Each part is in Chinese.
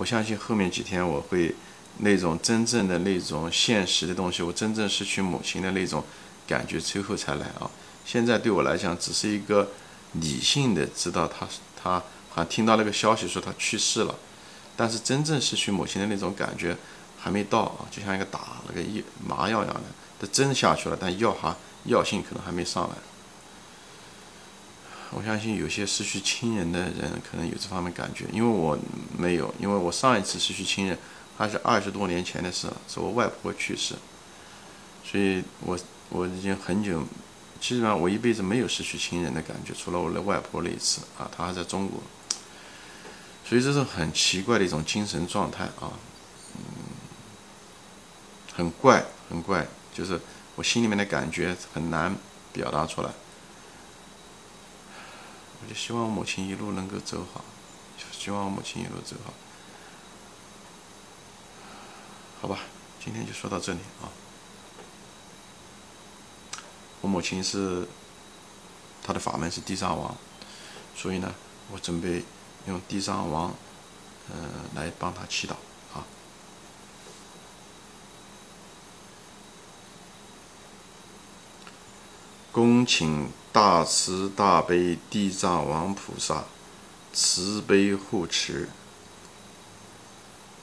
我相信后面几天我会那种真正的那种现实的东西，我真正失去母亲的那种感觉，最后才来啊。现在对我来讲，只是一个理性的知道他他好像听到那个消息说他去世了，但是真正失去母亲的那种感觉还没到啊，就像一个打那个一麻药一样的，的针下去了，但药哈药性可能还没上来。我相信有些失去亲人的人可能有这方面感觉，因为我没有，因为我上一次失去亲人还是二十多年前的事，是我外婆去世，所以我我已经很久，基本上我一辈子没有失去亲人的感觉，除了我的外婆那一次啊，她还在中国，所以这是很奇怪的一种精神状态啊，嗯，很怪很怪，就是我心里面的感觉很难表达出来。我就希望母亲一路能够走好，希望母亲一路走好，好吧，今天就说到这里啊。我母亲是她的法门是地藏王，所以呢，我准备用地藏王，嗯，来帮她祈祷啊。恭请。大慈大悲地藏王菩萨，慈悲护持。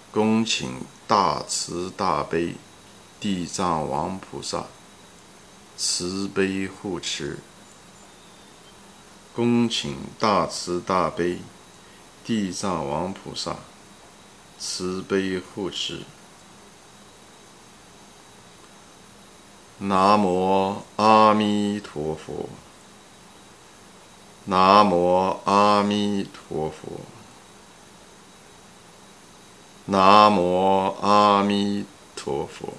恭请大慈大悲地藏王菩萨，慈悲护持。恭请大慈大悲地藏王菩萨，慈悲护持。南无阿弥陀佛。南无阿弥陀佛，南无阿弥陀佛。